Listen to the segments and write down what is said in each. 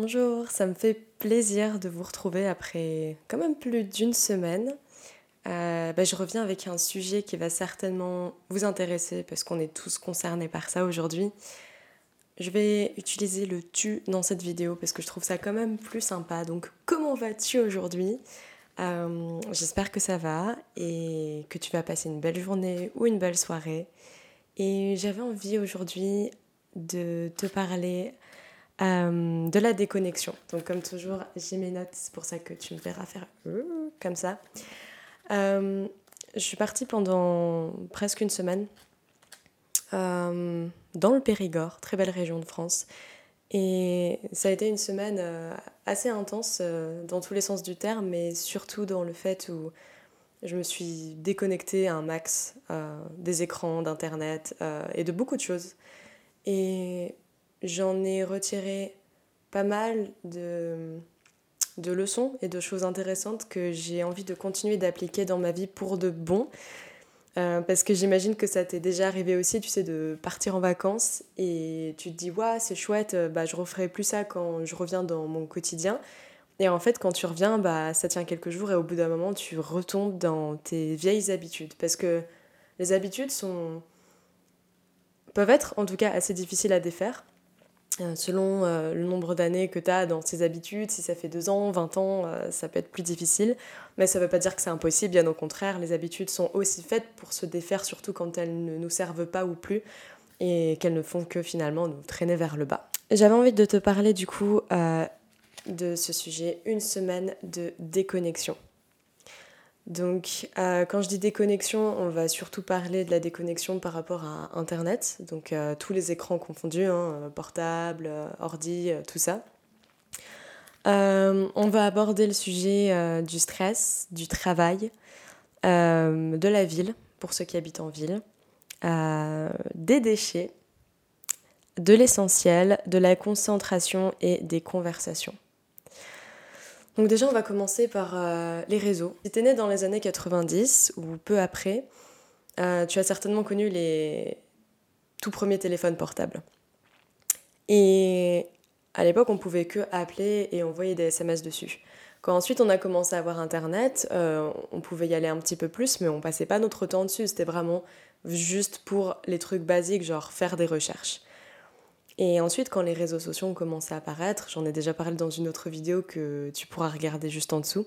Bonjour, ça me fait plaisir de vous retrouver après quand même plus d'une semaine. Euh, bah, je reviens avec un sujet qui va certainement vous intéresser parce qu'on est tous concernés par ça aujourd'hui. Je vais utiliser le tu dans cette vidéo parce que je trouve ça quand même plus sympa. Donc comment vas-tu aujourd'hui? Euh, J'espère que ça va et que tu vas passer une belle journée ou une belle soirée. Et j'avais envie aujourd'hui de te parler euh, de la déconnexion. Donc comme toujours, j'ai mes notes, c'est pour ça que tu me verras faire comme ça. Euh, je suis partie pendant presque une semaine euh, dans le Périgord, très belle région de France. Et ça a été une semaine euh, assez intense dans tous les sens du terme, mais surtout dans le fait où je me suis déconnectée un max des écrans, d'Internet et de beaucoup de choses. Et j'en ai retiré pas mal de de leçons et de choses intéressantes que j'ai envie de continuer d'appliquer dans ma vie pour de bon. Euh, parce que j'imagine que ça t'est déjà arrivé aussi, tu sais, de partir en vacances et tu te dis, ouais, c'est chouette, euh, bah, je referai plus ça quand je reviens dans mon quotidien. Et en fait, quand tu reviens, bah, ça tient quelques jours et au bout d'un moment, tu retombes dans tes vieilles habitudes. Parce que les habitudes sont... peuvent être en tout cas assez difficiles à défaire. Euh, selon euh, le nombre d'années que tu as dans ces habitudes, si ça fait 2 ans, 20 ans, euh, ça peut être plus difficile. Mais ça ne veut pas dire que c'est impossible, bien au contraire, les habitudes sont aussi faites pour se défaire, surtout quand elles ne nous servent pas ou plus, et qu'elles ne font que finalement nous traîner vers le bas. J'avais envie de te parler du coup de ce sujet, une semaine de déconnexion. Donc, euh, quand je dis déconnexion, on va surtout parler de la déconnexion par rapport à Internet, donc euh, tous les écrans confondus, hein, euh, portable, ordi, tout ça. on va aborder le sujet du stress, du travail, de la ville, pour ceux qui habitent en ville, des déchets, de l'essentiel, de la concentration et des conversations. Donc déjà, on va commencer par euh, les réseaux. Si t'es né dans les années 90 ou peu après, euh, tu as certainement connu les tout premiers téléphones portables. Et à l'époque, on pouvait que appeler et envoyer des SMS dessus. Quand ensuite on a commencé à avoir Internet, euh, on pouvait y aller un petit peu plus, mais on passait pas notre temps dessus. C'était vraiment juste pour les trucs basiques, genre faire des recherches. Et ensuite, quand les réseaux sociaux ont commencé à apparaître, j'en ai déjà parlé dans une autre vidéo que tu pourras regarder juste en dessous,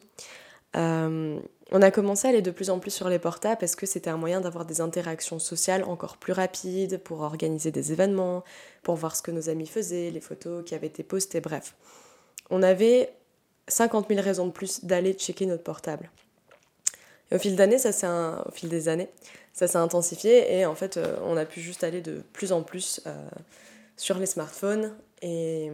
euh, on a commencé à aller de plus en plus sur les portables parce que c'était un moyen d'avoir des interactions sociales encore plus rapides, pour organiser des événements, pour voir ce que nos amis faisaient, les photos qui avaient été postées, bref. On avait 50 000 raisons de plus d'aller checker notre portable. Au fil des années, ça s'est intensifié et en fait, euh, on a pu juste aller de plus en plus euh, sur les smartphones et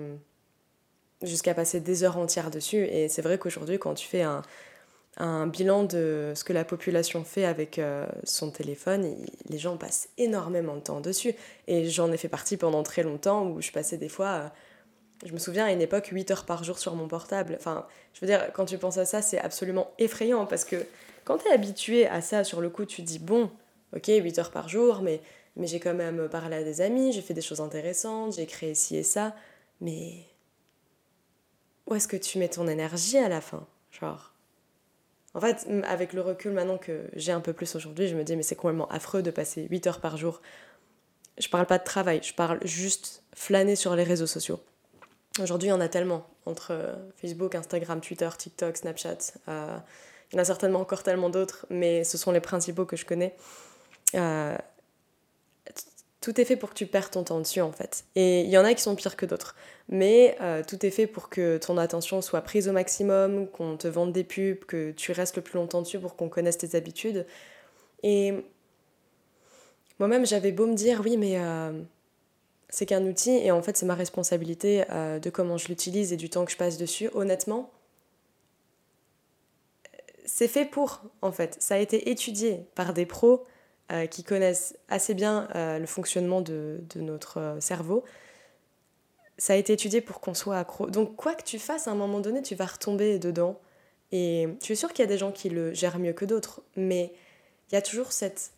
jusqu'à passer des heures entières dessus. Et c'est vrai qu'aujourd'hui, quand tu fais un, bilan de ce que la population fait avec euh, son téléphone, les gens passent énormément de temps dessus. Et j'en ai fait partie pendant très longtemps où je passais des fois, euh, je me souviens à une époque, 8 heures par jour sur mon portable. Enfin, je veux dire, quand tu penses à ça, c'est absolument effrayant parce que quand tu es habitué à ça, sur le coup, tu dis, bon, ok, 8 heures par jour, mais mais j'ai quand même parlé à des amis, j'ai fait des choses intéressantes, j'ai créé ci et ça, mais où est-ce que tu mets ton énergie à la fin Genre? En fait, avec le recul maintenant que j'ai un peu plus aujourd'hui, je me dis, mais c'est complètement affreux de passer 8 heures par jour. Je parle pas de travail, je parle juste flâner sur les réseaux sociaux. Aujourd'hui, il y en a tellement entre Facebook, Instagram, Twitter, TikTok, Snapchat. Euh, il y en a certainement encore tellement d'autres, mais ce sont les principaux que je connais. Euh, tout est fait pour que tu perdes ton temps dessus en fait. Et il y en a qui sont pires que d'autres. Mais euh, tout est fait pour que ton attention soit prise au maximum, qu'on te vende des pubs, que tu restes le plus longtemps dessus pour qu'on connaisse tes habitudes. Et moi-même, j'avais beau me dire, oui, mais euh, c'est qu'un outil et en fait, c'est ma responsabilité euh, de comment je l'utilise et du temps que je passe dessus. Honnêtement, c'est fait pour, en fait. Ça a été étudié par des pros euh, qui connaissent assez bien euh, le fonctionnement de, de notre euh, cerveau, ça a été étudié pour qu'on soit accro. Donc quoi que tu fasses, à un moment donné, tu vas retomber dedans. Et je suis sûre qu'il y a des gens qui le gèrent mieux que d'autres, mais il y a toujours cette,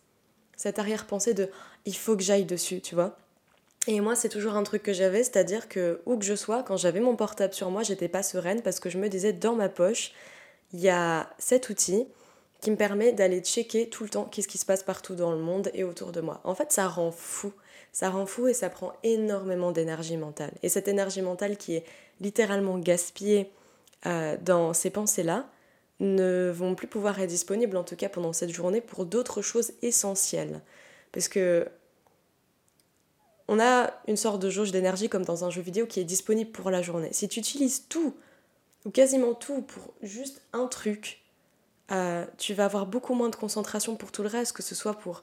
cette arrière-pensée de il faut que j'aille dessus, tu vois. Et moi, c'est toujours un truc que j'avais, c'est-à-dire que où que je sois, quand j'avais mon portable sur moi, j'étais pas sereine parce que je me disais dans ma poche, il y a cet outil qui me permet d'aller checker tout le temps qu'est-ce qui se passe partout dans le monde et autour de moi. En fait, ça rend fou. Ça rend fou et ça prend énormément d'énergie mentale. Et cette énergie mentale qui est littéralement gaspillée euh, dans ces pensées-là ne vont plus pouvoir être disponibles, en tout cas pendant cette journée, pour d'autres choses essentielles. Parce que on a une sorte de jauge d'énergie comme dans un jeu vidéo qui est disponible pour la journée. Si tu utilises tout, ou quasiment tout, pour juste un truc, euh, tu vas avoir beaucoup moins de concentration pour tout le reste, que ce soit pour,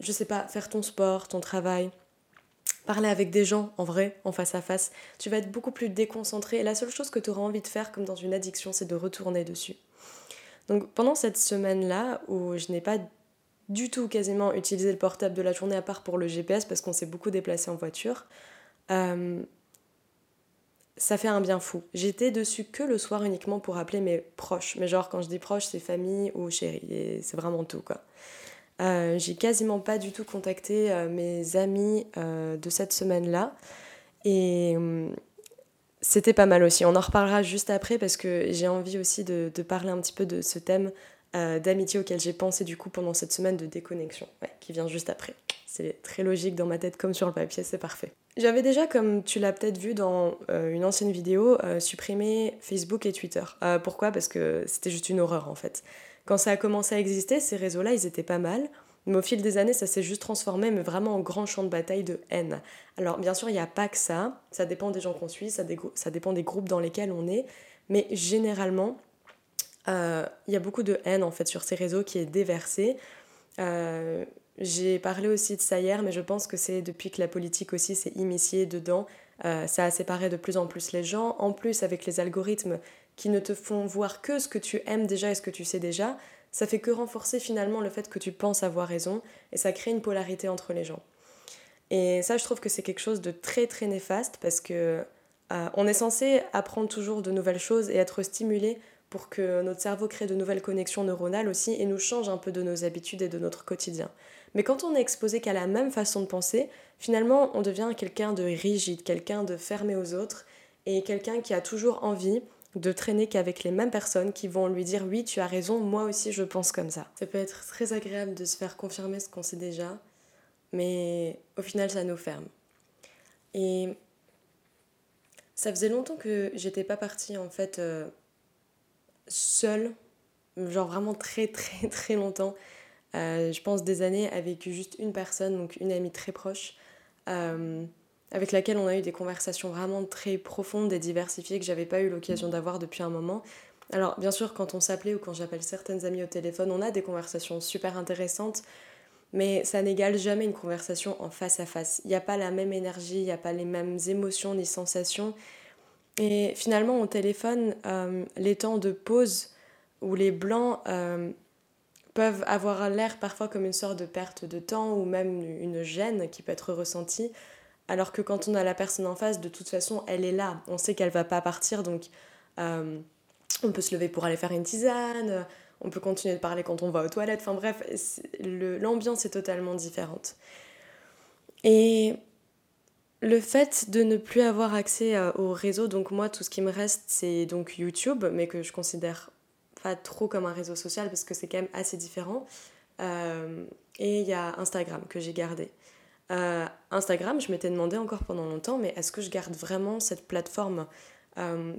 je sais pas, faire ton sport, ton travail, parler avec des gens en vrai, en face à face. Tu vas être beaucoup plus déconcentré et la seule chose que tu auras envie de faire, comme dans une addiction, c'est de retourner dessus. Donc pendant cette semaine-là, où je n'ai pas du tout quasiment utiliser le portable de la journée à part pour le GPS parce qu'on s'est beaucoup déplacé en voiture. Euh, ça fait un bien fou. J'étais dessus que le soir uniquement pour appeler mes proches. Mais genre quand je dis proches, c'est famille ou chérie. Et c'est vraiment tout quoi. Euh, j'ai quasiment pas du tout contacté euh, mes amis de cette semaine-là. Et c'était pas mal aussi. On en reparlera juste après parce que j'ai envie aussi de, de, parler un petit peu de ce thème euh, d'amitié auquel j'ai pensé du coup pendant cette semaine de déconnexion, qui vient juste après. C'est très logique dans ma tête comme sur le papier, c'est parfait. J'avais déjà, comme tu l'as peut-être vu dans euh, une ancienne vidéo, euh, supprimé Facebook et Twitter. pourquoi? Parce que c'était juste une horreur en fait. Quand ça a commencé à exister, ces réseaux-là, ils étaient pas mal. Mais au fil des années, ça s'est juste transformé, mais vraiment en grand champ de bataille de haine. Alors, bien sûr, il n'y a pas que ça. Ça dépend des gens qu'on suit, ça, ça dépend des groupes dans lesquels on est. Mais généralement, il y a beaucoup de haine en fait sur ces réseaux qui est déversée. Euh, j'ai parlé aussi de ça hier, mais je pense que c'est depuis que la politique aussi s'est immiscée dedans, euh, ça a séparé de plus en plus les gens. En plus, avec les algorithmes qui ne te font voir que ce que tu aimes déjà et ce que tu sais déjà, ça fait que renforcer finalement le fait que tu penses avoir raison et ça crée une polarité entre les gens. Et ça, je trouve que c'est quelque chose de très très néfaste parce que on est censé apprendre toujours de nouvelles choses et être stimulé pour que notre cerveau crée de nouvelles connexions neuronales aussi et nous change un peu de nos habitudes et de notre quotidien. Mais quand on est exposé qu'à la même façon de penser, finalement on devient quelqu'un de rigide, quelqu'un de fermé aux autres et quelqu'un qui a toujours envie de traîner qu'avec les mêmes personnes qui vont lui dire oui tu as raison, moi aussi je pense comme ça. Ça peut être très agréable de se faire confirmer ce qu'on sait déjà, mais au final ça nous ferme. Et ça faisait longtemps que j'étais pas partie en fait euh, seule, genre vraiment très très très longtemps. Euh, je pense des années avec juste une personne, donc une amie très proche, euh, avec laquelle on a eu des conversations vraiment très profondes et diversifiées que j'avais pas eu l'occasion d'avoir depuis un moment. Alors bien sûr quand on s'appelait ou quand j'appelle certaines amies au téléphone, on a des conversations super intéressantes, mais ça n'égale jamais une conversation en face à face. Il n'y a pas la même énergie, il n'y a pas les mêmes émotions ni sensations. Et finalement, au téléphone, euh, les temps de pause ou les blancs euh, peuvent avoir l'air parfois comme une sorte de perte de temps ou même une gêne qui peut être ressentie. Alors que quand on a la personne en face, de toute façon, elle est là. On sait qu'elle va pas partir, donc euh, on peut se lever pour aller faire une tisane, on peut continuer de parler quand on va aux toilettes. Enfin bref, l'ambiance est totalement différente. Et le fait de ne plus avoir accès euh, au réseau, donc moi tout ce qui me reste c'est donc YouTube, mais que je considère pas trop comme un réseau social parce que c'est quand même assez différent. Euh, et il y a Instagram que j'ai gardé. Euh, Instagram, je m'étais demandé encore pendant longtemps, mais est-ce que je garde vraiment cette plateforme?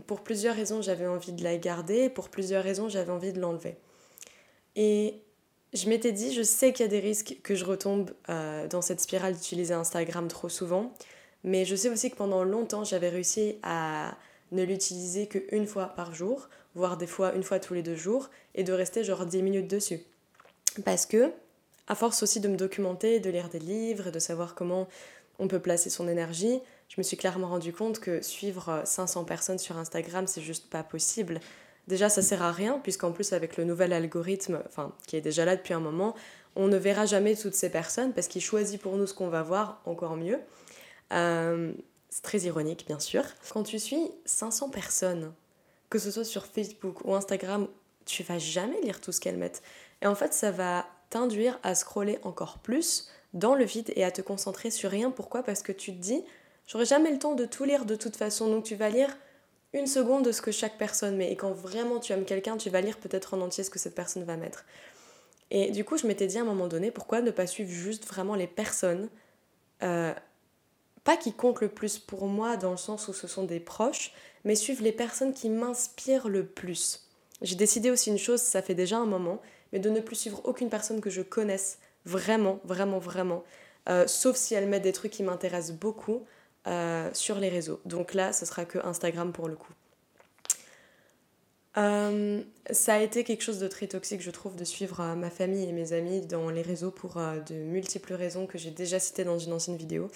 Pour plusieurs raisons, j'avais envie de la garder, pour plusieurs raisons, j'avais envie de l'enlever. Et je m'étais dit, je sais qu'il y a des risques que je retombe dans cette spirale d'utiliser Instagram trop souvent. Mais je sais aussi que pendant longtemps, j'avais réussi à ne l'utiliser qu'une fois par jour, voire des fois une fois tous les deux jours, et de rester genre 10 minutes dessus. Parce que, à force aussi de me documenter, de lire des livres de savoir comment on peut placer son énergie, je me suis clairement rendu compte que suivre 500 personnes sur Instagram, c'est juste pas possible. Déjà, ça sert à rien, puisqu'en plus, avec le nouvel algorithme, enfin, qui est déjà là depuis un moment, on ne verra jamais toutes ces personnes parce qu'il choisit pour nous ce qu'on va voir, encore mieux. Euh, c'est très ironique, bien sûr. Quand tu suis 500 personnes, que ce soit sur Facebook ou Instagram, tu vas jamais lire tout ce qu'elles mettent. Et en fait, ça va t'induire à scroller encore plus dans le vide et à te concentrer sur rien. Pourquoi? Parce que tu te dis, j'aurai jamais le temps de tout lire de toute façon, donc tu vas lire une seconde de ce que chaque personne met. Et quand vraiment tu aimes quelqu'un, tu vas lire peut-être en entier ce que cette personne va mettre. Et du coup, je m'étais dit à un moment donné, pourquoi ne pas suivre juste vraiment les personnes, euh, pas qui comptent le plus pour moi dans le sens où ce sont des proches, mais suivre les personnes qui m'inspirent le plus. J'ai décidé aussi une chose, ça fait déjà un moment, mais de ne plus suivre aucune personne que je connaisse vraiment, vraiment, vraiment, euh, sauf si elle met des trucs qui m'intéressent beaucoup euh, sur les réseaux. Donc là, ce sera que Instagram pour le coup. Euh, ça a été quelque chose de très toxique, je trouve, de suivre ma famille et mes amis dans les réseaux pour de multiples raisons que j'ai déjà citées dans une ancienne vidéo.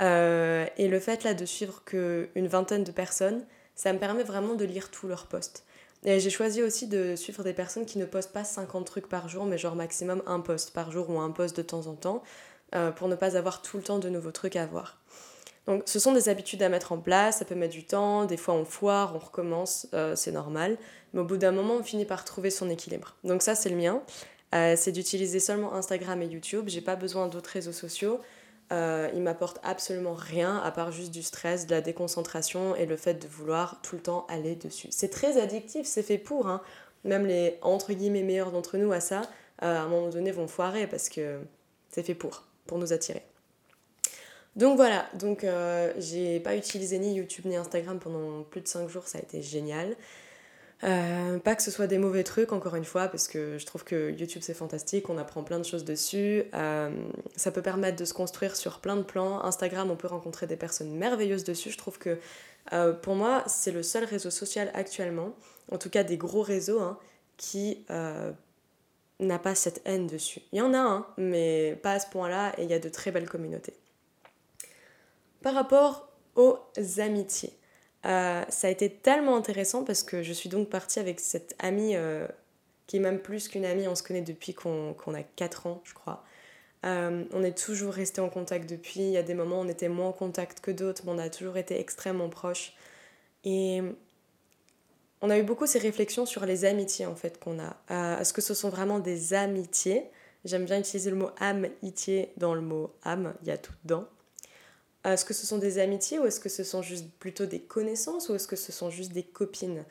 Et le fait là de suivre qu'une vingtaine de personnes, ça me permet vraiment de lire tous leurs posts. Et j'ai choisi aussi de suivre des personnes qui ne postent pas 50 trucs par jour, mais genre maximum un post par jour ou un post de temps en temps, euh, pour ne pas avoir tout le temps de nouveaux trucs à voir. Donc ce sont des habitudes à mettre en place, ça peut mettre du temps, des fois on foire, on recommence, euh, c'est normal, mais au bout d'un moment on finit par trouver son équilibre. Donc ça c'est le mien, euh, c'est d'utiliser seulement Instagram et YouTube, j'ai pas besoin d'autres réseaux sociaux, euh, il m'apporte absolument rien à part juste du stress, de la déconcentration et le fait de vouloir tout le temps aller dessus. C'est très addictif, c'est fait pour. Hein. Même les entre guillemets meilleurs d'entre nous à ça, euh, à un moment donné, vont foirer parce que c'est fait pour, pour nous attirer. Donc voilà, donc euh, j'ai pas utilisé ni YouTube ni Instagram pendant plus de 5 jours, ça a été génial. Euh, pas que ce soit des mauvais trucs, encore une fois, parce que je trouve que YouTube c'est fantastique, on apprend plein de choses dessus. Euh, ça peut permettre de se construire sur plein de plans. Instagram, on peut rencontrer des personnes merveilleuses dessus. Je trouve que euh, pour moi, c'est le seul réseau social actuellement, en tout cas des gros réseaux, hein, qui n'a pas cette haine dessus. Il y en a un, mais pas à ce point-là, et il y a de très belles communautés. Par rapport aux amitiés. Euh, ça a été tellement intéressant parce que je suis donc partie avec cette amie euh, qui est même plus qu'une amie, on se connaît depuis qu'on a 4 ans, je crois. Euh, on est toujours resté en contact depuis. Il y a des moments où on était moins en contact que d'autres, mais on a toujours été extrêmement proches. Et on a eu beaucoup ces réflexions sur les amitiés en fait qu'on a. Est-ce que ce sont vraiment des amitiés? J'aime bien utiliser le mot amitié dans le mot âme, il y a tout dedans. Est-ce que ce sont des amitiés ou est-ce que ce sont juste plutôt des connaissances ou est-ce que ce sont juste des copines?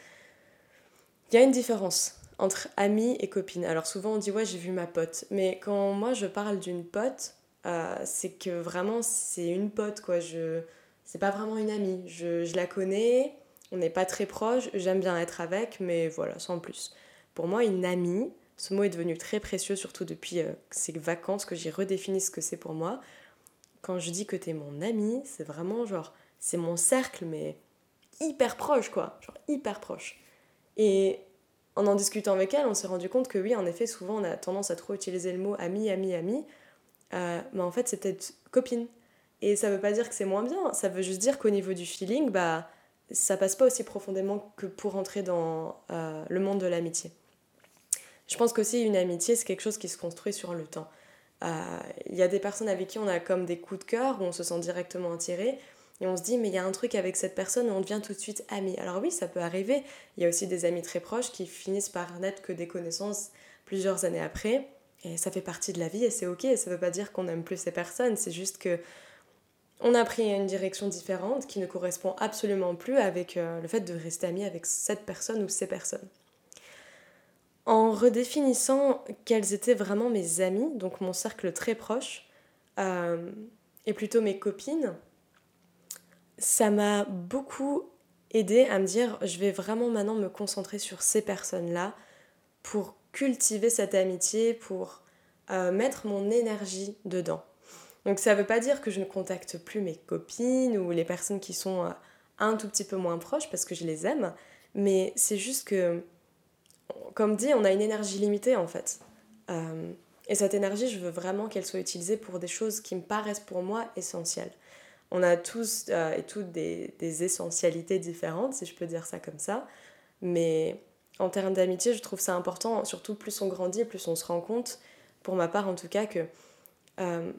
Il y a une différence entre amis et copines. Alors souvent on dit ouais j'ai vu ma pote, mais quand moi je parle d'une pote, euh, c'est que vraiment c'est une pote quoi. Je c'est pas vraiment une amie. Je, je la connais, on n'est pas très proche, j'aime bien être avec, mais voilà sans plus. Pour moi une amie, ce mot est devenu très précieux surtout depuis euh, ces vacances que j'ai redéfini ce que c'est pour moi quand je dis que t'es mon ami, c'est vraiment genre, c'est mon cercle, mais hyper proche, quoi. Genre hyper proche. Et en en discutant avec elle, on s'est rendu compte que oui, en effet, souvent on a tendance à trop utiliser le mot ami, ami, ami. Euh, mais en fait, c'est peut-être copine. Et ça veut pas dire que c'est moins bien, ça veut juste dire qu'au niveau du feeling, bah, ça passe pas aussi profondément que pour entrer dans euh, le monde de l'amitié. Je pense qu'aussi une amitié, c'est quelque chose qui se construit sur le temps. Il euh, y a des personnes avec qui on a comme des coups de cœur, où on se sent directement attiré, et on se dit, mais il y a un truc avec cette personne et on devient tout de suite amis. Alors oui, ça peut arriver. Il y a aussi des amis très proches qui finissent par n'être que des connaissances plusieurs années après. Et ça fait partie de la vie et c'est ok. Ça veut pas dire qu'on n'aime plus ces personnes. C'est juste que on a pris une direction différente qui ne correspond absolument plus avec euh, le fait de rester ami avec cette personne ou ces personnes en redéfinissant quels étaient vraiment mes amis, donc mon cercle très proche, euh, et plutôt mes copines, ça m'a beaucoup aidé à me dire je vais vraiment maintenant me concentrer sur ces personnes-là pour cultiver cette amitié, pour euh, mettre mon énergie dedans. Donc ça ne veut pas dire que je ne contacte plus mes copines ou les personnes qui sont euh, un tout petit peu moins proches parce que je les aime, mais c'est juste que comme dit, on a une énergie limitée en fait. Euh, et cette énergie, je veux vraiment qu'elle soit utilisée pour des choses qui me paraissent pour moi essentielles. On a tous euh, et toutes des, essentialités différentes, si je peux dire ça comme ça. Mais en termes d'amitié, je trouve ça important, surtout plus on grandit, plus on se rend compte, pour ma part en tout cas, que euh,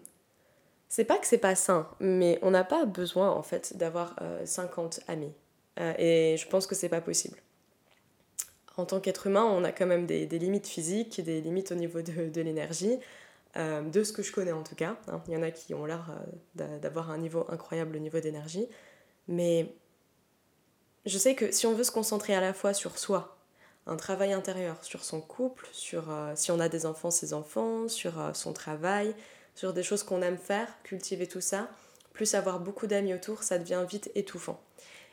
c'est pas que c'est pas sain, mais on n'a pas besoin en fait d'avoir 50 amis. et je pense que c'est pas possible en tant qu'être humain, on a quand même des, limites physiques, des limites au niveau de, l'énergie. de ce que je connais en tout cas. Hein. Il y en a qui ont l'air d'avoir un niveau incroyable au niveau d'énergie. Mais je sais que si on veut se concentrer à la fois sur soi, un travail intérieur, sur son couple, sur si on a des enfants, ses enfants, sur son travail, sur des choses qu'on aime faire, cultiver tout ça, plus avoir beaucoup d'amis autour, ça devient vite étouffant.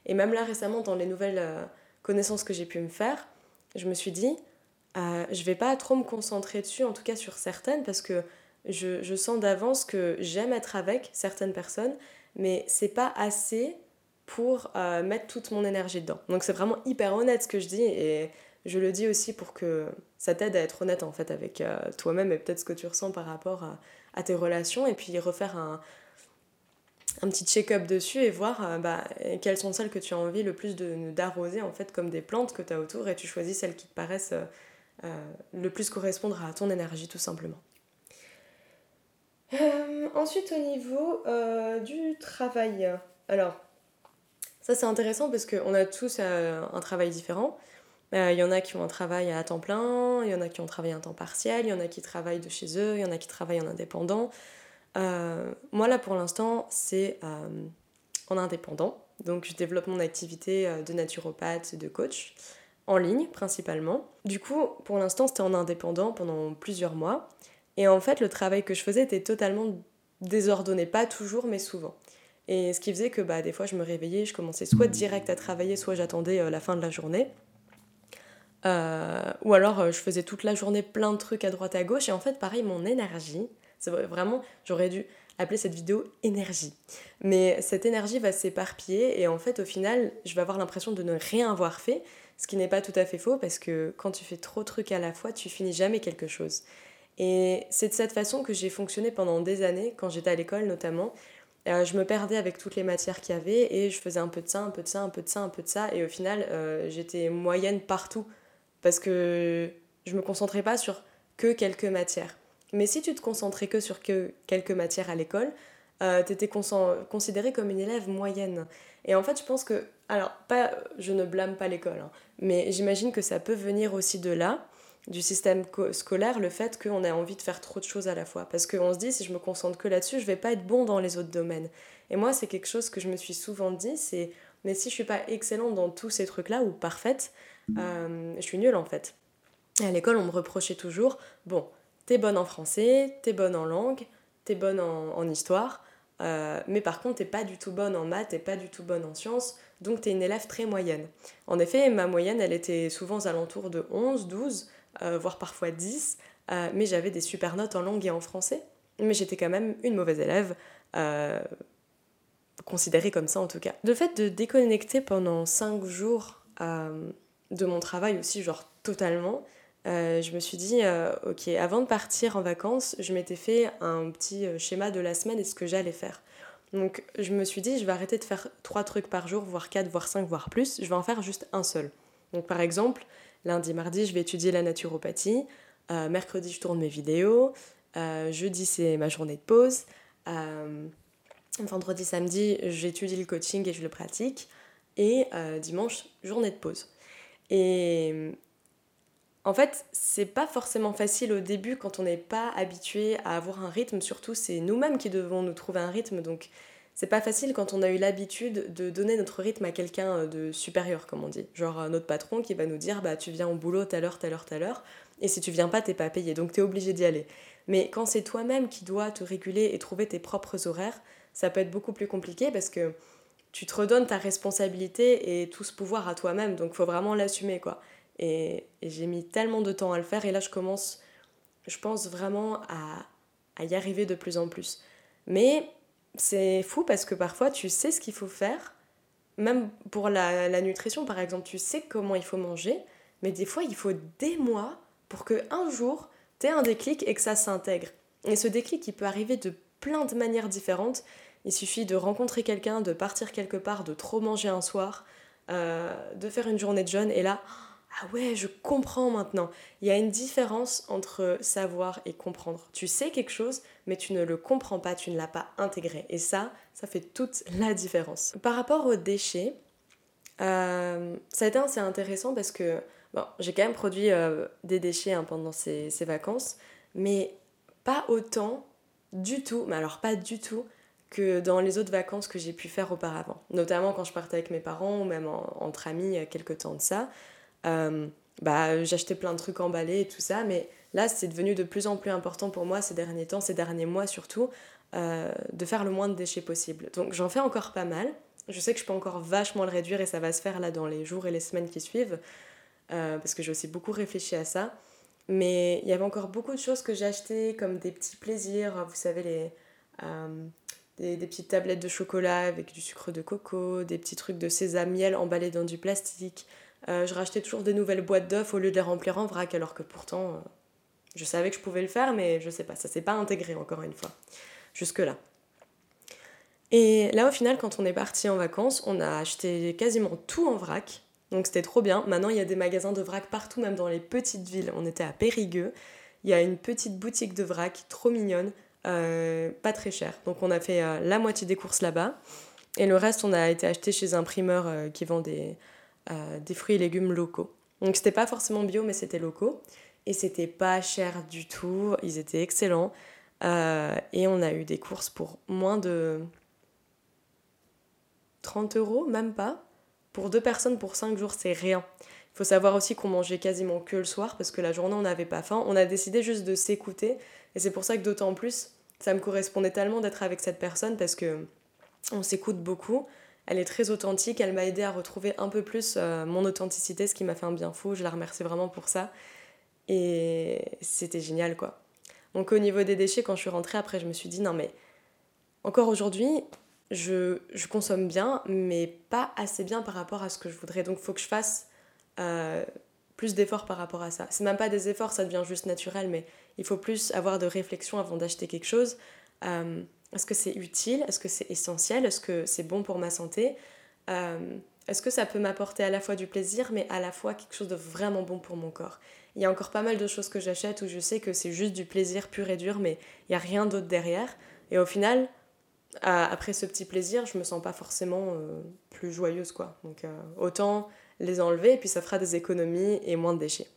Et même là récemment, dans les nouvelles euh, connaissances que j'ai pu me faire, je me suis dit, euh, je vais pas trop me concentrer dessus, en tout cas sur certaines, parce que je, je sens d'avance que j'aime être avec certaines personnes, mais c'est pas assez pour euh, mettre toute mon énergie dedans. Donc c'est vraiment hyper honnête ce que je dis et je le dis aussi pour que ça t'aide à être honnête en fait avec euh, toi-même et peut-être ce que tu ressens par rapport à, à, tes relations et puis refaire un, un petit check-up dessus et voir euh, bah, quelles sont celles que tu as envie le plus d'arroser en fait comme des plantes que tu as autour et tu choisis celles qui te paraissent euh, euh, le plus correspondre à ton énergie tout simplement. ensuite au niveau du travail. Alors ça c'est intéressant parce qu'on a tous un travail différent. Il y en a qui ont un travail à temps plein, il y en a qui ont travaillé à temps partiel, il y en a qui travaillent de chez eux, il y en a qui travaillent en indépendant. Euh, moi, là, pour l'instant, c'est euh, en indépendant. Donc, je développe mon activité euh, de naturopathe de coach en ligne principalement. Du coup, pour l'instant, c'était en indépendant pendant plusieurs mois. Et en fait, le travail que je faisais était totalement désordonné. Pas toujours, mais souvent. Et ce qui faisait que bah, des fois, je me réveillais, je commençais soit direct à travailler, soit j'attendais la fin de la journée. ou alors, je faisais toute la journée plein de trucs à droite à gauche. Et en fait, pareil, mon énergie, c'est vraiment, j'aurais dû appeler cette vidéo énergie. Mais cette énergie va s'éparpiller et en fait, au final, je vais avoir l'impression de ne rien avoir fait, ce qui n'est pas tout à fait faux parce que quand tu fais trop de trucs à la fois, tu finis jamais quelque chose. Et c'est de cette façon que j'ai fonctionné pendant des années, quand j'étais à l'école notamment. Euh, je me perdais avec toutes les matières qu'il y avait et je faisais un peu de ça, un peu de ça, un peu de ça, un peu de ça. Et au final, euh, j'étais moyenne partout parce que je me concentrais pas sur que quelques matières. Mais si tu te concentrais que sur que quelques matières à l'école, euh, tu étais considérée comme une élève moyenne. Et en fait, je pense que, alors, pas, je ne blâme pas l'école, hein, mais j'imagine que ça peut venir aussi de là, du système scolaire, le fait qu'on a envie de faire trop de choses à la fois. Parce qu'on se dit, si je me concentre que là-dessus, je vais pas être bon dans les autres domaines. Et moi, c'est quelque chose que je me suis souvent dit, c'est, mais si je suis pas excellente dans tous ces trucs-là, ou parfaite, euh, je suis nulle en fait. Et à l'école, on me reprochait toujours, bon, t'es bonne en français, t'es bonne en langue, t'es bonne en, histoire, euh, mais par contre t'es pas du tout bonne en maths, t'es pas du tout bonne en sciences, donc t'es une élève très moyenne. En effet, ma moyenne, elle était souvent aux alentours de 11, 12, euh, voire parfois 10, euh, mais j'avais des super notes en langue et en français, mais j'étais quand même une mauvaise élève, considérée comme ça en tout cas. Le fait de déconnecter pendant 5 jours de mon travail aussi, genre totalement, euh, je me suis dit, euh, ok, avant de partir en vacances, je m'étais fait un petit euh, schéma de la semaine et ce que j'allais faire. Donc je me suis dit, je vais arrêter de faire trois trucs par jour, voire quatre, voire cinq, voire plus. Je vais en faire juste un seul. Donc par exemple, lundi, mardi, je vais étudier la naturopathie. mercredi, je tourne mes vidéos. jeudi, c'est ma journée de pause. vendredi, samedi, j'étudie le coaching et je le pratique. Et dimanche, journée de pause. Et en fait, c'est pas forcément facile au début quand on n'est pas habitué à avoir un rythme, surtout c'est nous-mêmes qui devons nous trouver un rythme, donc c'est pas facile quand on a eu l'habitude de donner notre rythme à quelqu'un euh, de supérieur, comme on dit. Genre notre patron qui va nous dire bah tu viens au boulot telle heure, telle heure, telle heure, et si tu viens pas, t'es pas payé, donc t'es obligé d'y aller. Mais quand c'est toi-même qui dois te réguler et trouver tes propres horaires, ça peut être beaucoup plus compliqué parce que tu te redonnes ta responsabilité et tout ce pouvoir à toi-même, donc faut vraiment l'assumer quoi. Et, j'ai mis tellement de temps à le faire et là je commence, je pense vraiment à, y arriver de plus en plus. Mais c'est fou parce que parfois tu sais ce qu'il faut faire, même pour la, la, nutrition par exemple, tu sais comment il faut manger, mais des fois il faut des mois pour que un jour tu aies un déclic et que ça s'intègre. Et ce déclic il peut arriver de plein de manières différentes. Il suffit de rencontrer quelqu'un, de partir quelque part, de trop manger un soir, euh, de faire une journée de jeûne et là, ah ouais, je comprends maintenant. Il y a une différence entre savoir et comprendre. Tu sais quelque chose, mais tu ne le comprends pas, tu ne l'as pas intégré. Et ça, ça fait toute la différence. Par rapport aux déchets, euh, ça a été assez intéressant parce que j'ai quand même produit euh, des déchets hein, pendant ces, ces, vacances, mais pas autant du tout, mais alors pas du tout, que dans les autres vacances que j'ai pu faire auparavant. Notamment quand je partais avec mes parents ou même entre amis quelques temps de ça. Euh, bah, j'achetais plein de trucs emballés et tout ça, mais là c'est devenu de plus en plus important pour moi ces derniers temps, ces derniers mois surtout, euh, de faire le moins de déchets possible. Donc j'en fais encore pas mal. Je sais que je peux encore vachement le réduire et ça va se faire là dans les jours et les semaines qui suivent, euh, parce que j'ai aussi beaucoup réfléchi à ça. Mais il y avait encore beaucoup de choses que j'ai achetées, comme des petits plaisirs, vous savez, les, des, des, petites tablettes de chocolat avec du sucre de coco, des petits trucs de sésame miel emballés dans du plastique. Euh, je rachetais toujours des nouvelles boîtes d'œufs au lieu de les remplir en vrac, alors que pourtant, euh, je savais que je pouvais le faire, mais je sais pas, ça s'est pas intégré encore une fois, jusque-là. Et là, au final, quand on est parti en vacances, on a acheté quasiment tout en vrac. Donc c'était trop bien. Maintenant, il y a des magasins de vrac partout, même dans les petites villes. On était à Périgueux. Il y a une petite boutique de vrac trop mignonne euh, pas très cher. Donc on a fait la moitié des courses là-bas. Et le reste, on a été acheté chez un primeur qui vend des, des fruits et légumes locaux. Donc c'était pas forcément bio, mais c'était locaux. Et c'était pas cher du tout. Ils étaient excellents. et on a eu des courses pour moins de 30 euros, même pas. Pour deux personnes, pour cinq jours, c'est rien. Il faut savoir aussi qu'on mangeait quasiment que le soir parce que la journée, on n'avait pas faim. On a décidé juste de s'écouter. Et c'est pour ça que d'autant plus, ça me correspondait tellement d'être avec cette personne parce que on s'écoute beaucoup. Elle est très authentique, elle m'a aidé à retrouver un peu plus euh, mon authenticité, ce qui m'a fait un bien fou. Je la remercie vraiment pour ça. Et c'était génial quoi. Donc au niveau des déchets, quand je suis rentrée après, je me suis dit non mais encore aujourd'hui, je, consomme bien, mais pas assez bien par rapport à ce que je voudrais. Donc il faut que je fasse euh, plus d'efforts par rapport à ça. C'est même pas des efforts, ça devient juste naturel, mais il faut plus avoir de réflexion avant d'acheter quelque chose. Euh, est-ce que c'est utile? Est-ce que c'est essentiel? Est-ce que c'est bon pour ma santé? Euh, Est-ce que ça peut m'apporter à la fois du plaisir, mais à la fois quelque chose de vraiment bon pour mon corps? Il y a encore pas mal de choses que j'achète où je sais que c'est juste du plaisir pur et dur, mais il n'y a rien d'autre derrière. Et au final, après ce petit plaisir, je me sens pas forcément euh, plus joyeuse, quoi. Donc autant les enlever et puis ça fera des économies et moins de déchets.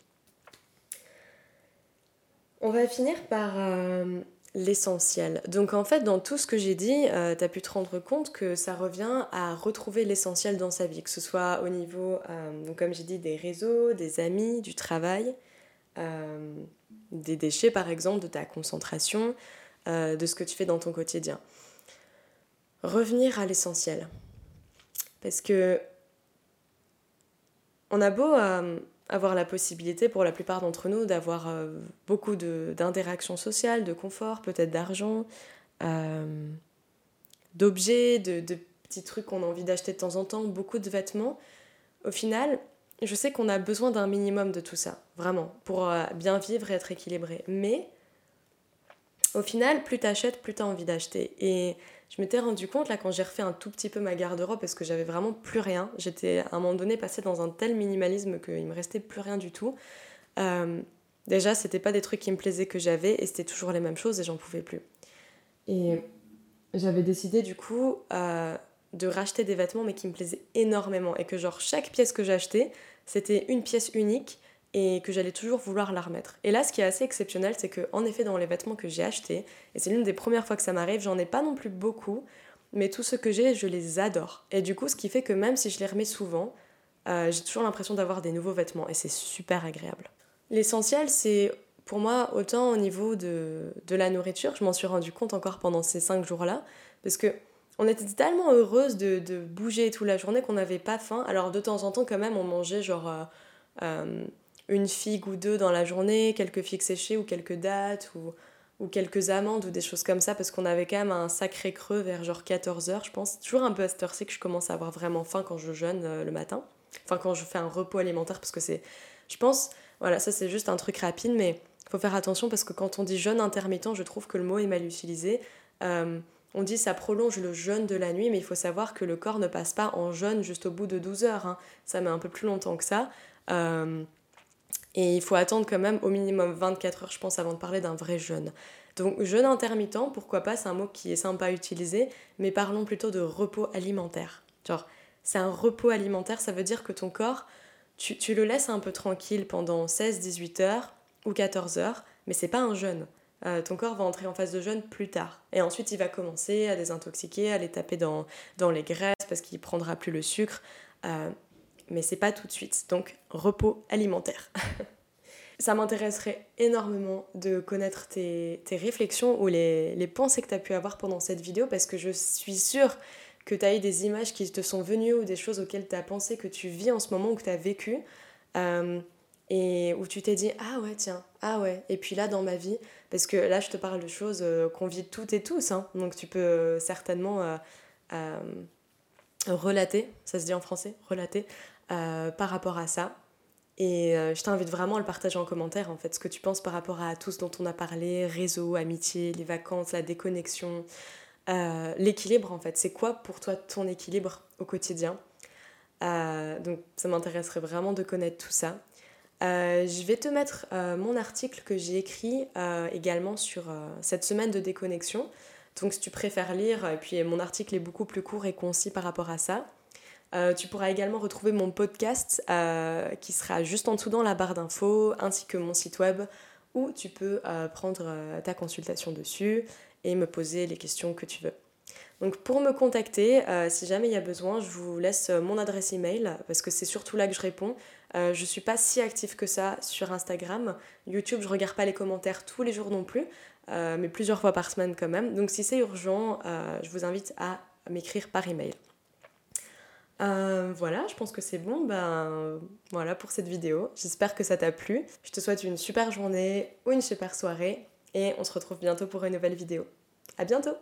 On va finir par euh, l'essentiel. Donc en fait, dans tout ce que j'ai dit, euh, tu as pu te rendre compte que ça revient à retrouver l'essentiel dans sa vie, que ce soit au niveau, euh, comme j'ai dit, des réseaux, des amis, du travail, des déchets par exemple, de ta concentration, de ce que tu fais dans ton quotidien. Revenir à l'essentiel. Parce que on a beau avoir la possibilité pour la plupart d'entre nous d'avoir euh, beaucoup d'interactions sociales, de confort, peut-être d'argent, euh, d'objets, de, de, petits trucs qu'on a envie d'acheter de temps en temps, beaucoup de vêtements. Au final, je sais qu'on a besoin d'un minimum de tout ça, vraiment, pour euh, bien vivre et être équilibré. Mais au final, plus t'achètes, plus t'as envie d'acheter. Et je m'étais rendu compte là quand j'ai refait un tout petit peu ma garde-robe parce que j'avais vraiment plus rien. J'étais à un moment donné passée dans un tel minimalisme qu'il me restait plus rien du tout. Euh, déjà, c'était pas des trucs qui me plaisaient que j'avais et c'était toujours les mêmes choses et j'en pouvais plus. Et j'avais décidé du coup euh, de racheter des vêtements mais qui me plaisaient énormément et que genre chaque pièce que j'achetais c'était une pièce unique et que j'allais toujours vouloir la remettre. Et là, ce qui est assez exceptionnel, c'est que en effet, dans les vêtements que j'ai achetés, et c'est l'une des premières fois que ça m'arrive, j'en ai pas non plus beaucoup, mais tout ce que j'ai, je les adore. Et du coup, ce qui fait que même si je les remets souvent, euh, j'ai toujours l'impression d'avoir des nouveaux vêtements et c'est super agréable. L'essentiel, c'est pour moi autant au niveau de, de la nourriture, je m'en suis rendu compte encore pendant ces cinq jours-là, parce que on était tellement heureuse de, de bouger toute la journée qu'on n'avait pas faim. Alors de temps en temps, quand même, on mangeait genre. Euh, euh, une figue ou deux dans la journée, quelques figues séchées ou quelques dates ou, quelques amandes ou des choses comme ça parce qu'on avait quand même un sacré creux vers genre 14h je pense. Toujours un peu à cette heure-ci que je commence à avoir vraiment faim quand je jeûne euh, le matin. Enfin quand je fais un repos alimentaire parce que c'est... Je pense, voilà, ça c'est juste un truc rapide mais faut faire attention parce que quand on dit jeûne intermittent, je trouve que le mot est mal utilisé. Euh, on dit ça prolonge le jeûne de la nuit, mais il faut savoir que le corps ne passe pas en jeûne juste au bout de 12 heures. Hein. Ça met un peu plus longtemps que ça. Euh, et il faut attendre quand même au minimum 24 heures, je pense, avant de parler d'un vrai jeûne. Donc jeûne intermittent, pourquoi pas, c'est un mot qui est sympa à utiliser, mais parlons plutôt de repos alimentaire. Genre, c'est un repos alimentaire, ça veut dire que ton corps, tu, tu le laisses un peu tranquille pendant 16-18 heures ou 14 heures, mais c'est pas un jeûne. ton corps va entrer en phase de jeûne plus tard. Et ensuite, il va commencer à désintoxiquer, à les taper dans, dans les graisses parce qu'il prendra plus le sucre. Mais c'est pas tout de suite. Donc, repos alimentaire. Ça m'intéresserait énormément de connaître tes, réflexions ou les, les pensées que tu as pu avoir pendant cette vidéo parce que je suis sûre que tu as eu des images qui te sont venues ou des choses auxquelles tu as pensé que tu vis en ce moment ou que tu as vécu euh, et où tu t'es dit ah ouais tiens ah ouais. Et puis là dans ma vie parce que là je te parle de choses euh, qu'on vit toutes et tous hein, donc tu peux euh, certainement relater. Ça se dit en français? Relater par rapport à ça et euh, je t'invite vraiment à le partager en commentaire, en fait, ce que tu penses par rapport à tout ce dont on a parlé, réseau, amitié, les vacances, la déconnexion, euh, l'équilibre, en fait. C'est quoi pour toi ton équilibre au quotidien? Euh, Donc ça m'intéresserait vraiment de connaître tout ça. je vais te mettre mon article que j'ai écrit également sur cette semaine de déconnexion. Donc si tu préfères lire, et puis mon article est beaucoup plus court et concis par rapport à ça. Euh, tu pourras également retrouver mon podcast euh, qui sera juste en dessous dans la barre d'infos, ainsi que mon site web où tu peux euh, prendre ta consultation dessus et me poser les questions que tu veux. Donc pour me contacter, si jamais il y a besoin, je vous laisse mon adresse email parce que c'est surtout là que je réponds. je ne suis pas si active que ça sur Instagram. YouTube, je regarde pas les commentaires tous les jours non plus, mais plusieurs fois par semaine quand même. Donc si c'est urgent, je vous invite à m'écrire par email. Euh, voilà, je pense que c'est bon. Ben voilà pour cette vidéo. J'espère que ça t'a plu. Je te souhaite une super journée ou une super soirée et on se retrouve bientôt pour une nouvelle vidéo. À bientôt